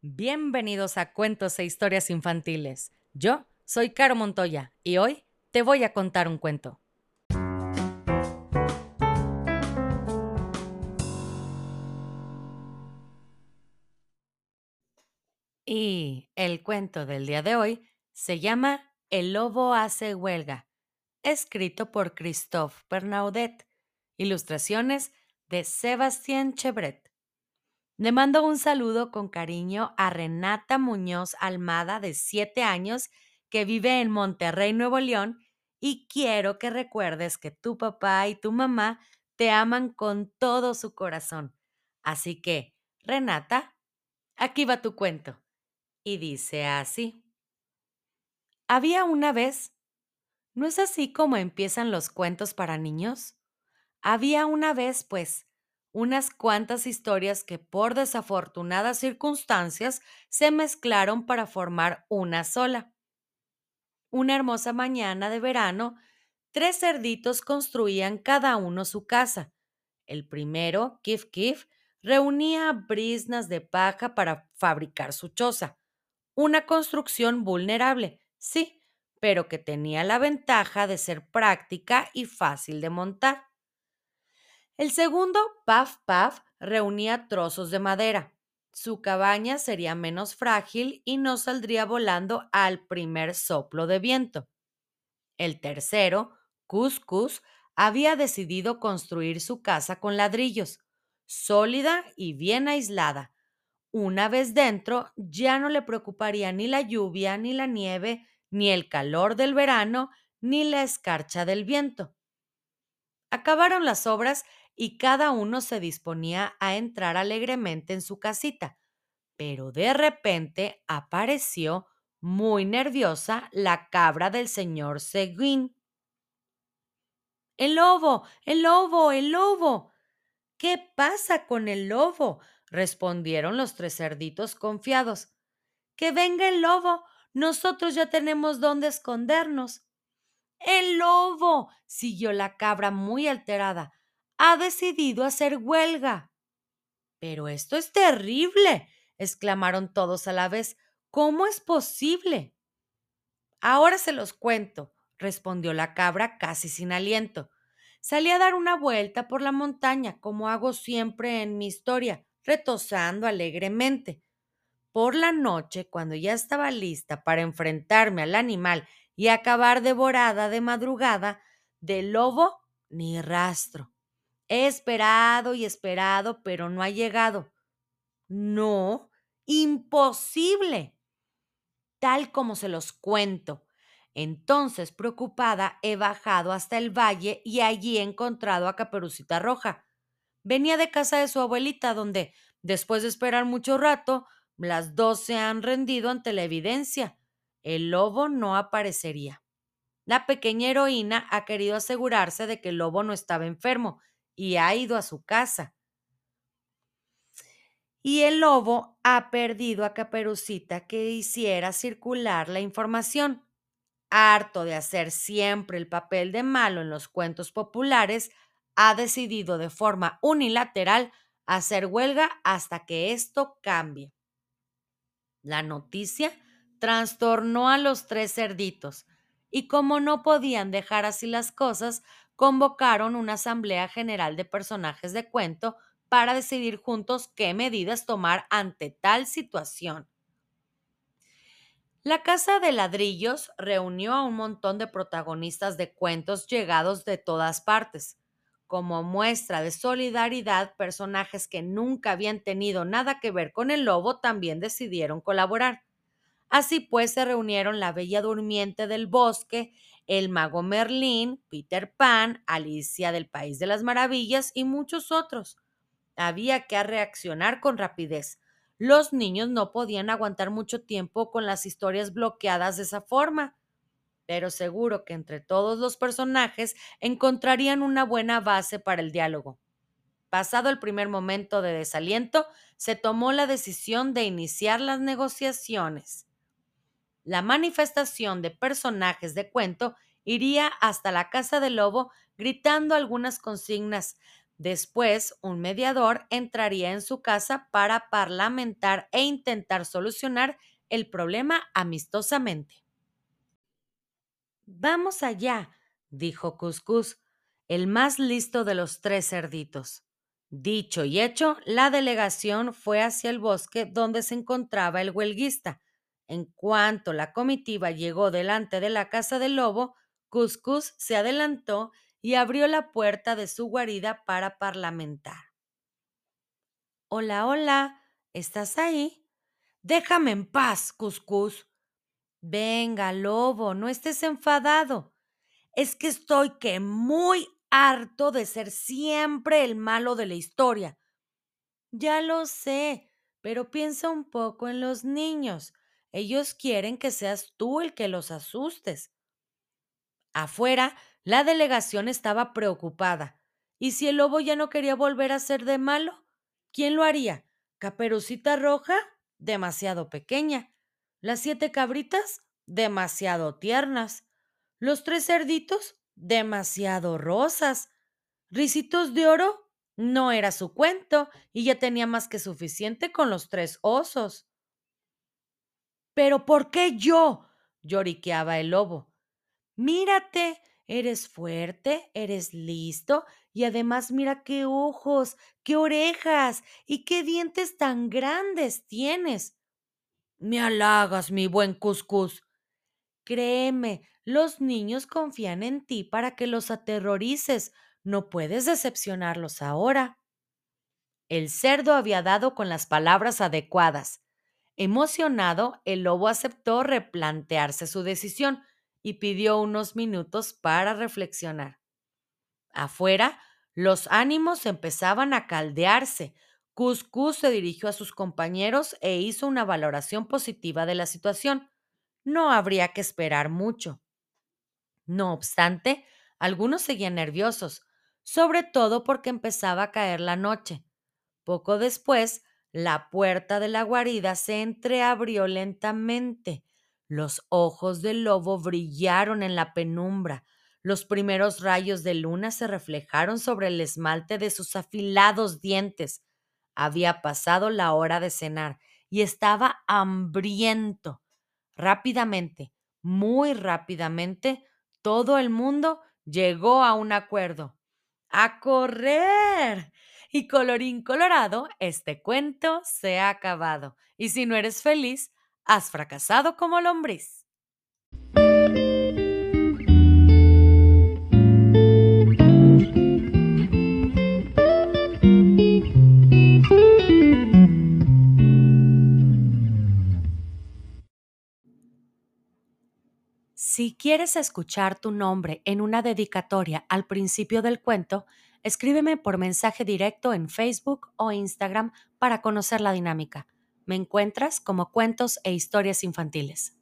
Bienvenidos a Cuentos e Historias Infantiles. Yo soy Caro Montoya y hoy te voy a contar un cuento. Y el cuento del día de hoy se llama El lobo hace huelga, escrito por Christophe Bernaudet, ilustraciones de Sebastián Chevret. Le mando un saludo con cariño a Renata Muñoz Almada, de 7 años, que vive en Monterrey, Nuevo León, y quiero que recuerdes que tu papá y tu mamá te aman con todo su corazón. Así que, Renata, aquí va tu cuento y dice así. Había una vez. ¿No es así como empiezan los cuentos para niños? Había una vez, pues, unas cuantas historias que por desafortunadas circunstancias se mezclaron para formar una sola. Una hermosa mañana de verano, tres cerditos construían cada uno su casa. El primero, Kif Kif, reunía brisnas de paja para fabricar su choza. Una construcción vulnerable, sí, pero que tenía la ventaja de ser práctica y fácil de montar. El segundo, Paf Paf, reunía trozos de madera. Su cabaña sería menos frágil y no saldría volando al primer soplo de viento. El tercero, Cuscus, había decidido construir su casa con ladrillos, sólida y bien aislada, una vez dentro, ya no le preocuparía ni la lluvia, ni la nieve, ni el calor del verano, ni la escarcha del viento. Acabaron las obras y cada uno se disponía a entrar alegremente en su casita, pero de repente apareció, muy nerviosa, la cabra del señor Seguin. El lobo, el lobo, el lobo. ¿Qué pasa con el lobo? respondieron los tres cerditos confiados. Que venga el lobo, nosotros ya tenemos dónde escondernos. El lobo, siguió la cabra muy alterada, ha decidido hacer huelga. Pero esto es terrible, exclamaron todos a la vez. ¿Cómo es posible? Ahora se los cuento, respondió la cabra casi sin aliento. Salí a dar una vuelta por la montaña, como hago siempre en mi historia, retosando alegremente. Por la noche, cuando ya estaba lista para enfrentarme al animal y acabar devorada de madrugada, del lobo ni rastro. He esperado y esperado, pero no ha llegado. No, imposible. Tal como se los cuento. Entonces, preocupada, he bajado hasta el valle y allí he encontrado a Caperucita Roja. Venía de casa de su abuelita, donde, después de esperar mucho rato, las dos se han rendido ante la evidencia. El lobo no aparecería. La pequeña heroína ha querido asegurarse de que el lobo no estaba enfermo y ha ido a su casa. Y el lobo ha perdido a Caperucita que hiciera circular la información. Harto de hacer siempre el papel de malo en los cuentos populares, ha decidido de forma unilateral hacer huelga hasta que esto cambie. La noticia trastornó a los tres cerditos y como no podían dejar así las cosas, convocaron una asamblea general de personajes de cuento para decidir juntos qué medidas tomar ante tal situación. La Casa de Ladrillos reunió a un montón de protagonistas de cuentos llegados de todas partes. Como muestra de solidaridad, personajes que nunca habían tenido nada que ver con el lobo también decidieron colaborar. Así pues se reunieron la Bella Durmiente del Bosque, el Mago Merlín, Peter Pan, Alicia del País de las Maravillas y muchos otros. Había que reaccionar con rapidez. Los niños no podían aguantar mucho tiempo con las historias bloqueadas de esa forma pero seguro que entre todos los personajes encontrarían una buena base para el diálogo. Pasado el primer momento de desaliento, se tomó la decisión de iniciar las negociaciones. La manifestación de personajes de cuento iría hasta la casa del lobo gritando algunas consignas Después, un mediador entraría en su casa para parlamentar e intentar solucionar el problema amistosamente. Vamos allá, dijo Cuscus, el más listo de los tres cerditos. Dicho y hecho, la delegación fue hacia el bosque donde se encontraba el huelguista. En cuanto la comitiva llegó delante de la casa del lobo, Cuscus se adelantó y abrió la puerta de su guarida para parlamentar. Hola, hola, ¿estás ahí? Déjame en paz, Cuscus. Venga, lobo, no estés enfadado. Es que estoy que muy harto de ser siempre el malo de la historia. Ya lo sé, pero piensa un poco en los niños. Ellos quieren que seas tú el que los asustes. Afuera, la delegación estaba preocupada. ¿Y si el lobo ya no quería volver a ser de malo? ¿Quién lo haría? ¿Caperucita roja? Demasiado pequeña. ¿Las siete cabritas? Demasiado tiernas. ¿Los tres cerditos? Demasiado rosas. ¿Risitos de oro? No era su cuento y ya tenía más que suficiente con los tres osos. ¿Pero por qué yo? lloriqueaba el lobo. Mírate, eres fuerte, eres listo y además mira qué ojos, qué orejas y qué dientes tan grandes tienes. Me halagas, mi buen cuscús. Créeme, los niños confían en ti para que los aterrorices. No puedes decepcionarlos ahora. El cerdo había dado con las palabras adecuadas. Emocionado, el lobo aceptó replantearse su decisión y pidió unos minutos para reflexionar. Afuera, los ánimos empezaban a caldearse. Cuscus se dirigió a sus compañeros e hizo una valoración positiva de la situación. No habría que esperar mucho. No obstante, algunos seguían nerviosos, sobre todo porque empezaba a caer la noche. Poco después, la puerta de la guarida se entreabrió lentamente. Los ojos del lobo brillaron en la penumbra. Los primeros rayos de luna se reflejaron sobre el esmalte de sus afilados dientes. Había pasado la hora de cenar y estaba hambriento. Rápidamente, muy rápidamente, todo el mundo llegó a un acuerdo. ¡A correr! Y colorín colorado, este cuento se ha acabado. Y si no eres feliz, has fracasado como lombriz. Si quieres escuchar tu nombre en una dedicatoria al principio del cuento, escríbeme por mensaje directo en Facebook o Instagram para conocer la dinámica. Me encuentras como cuentos e historias infantiles.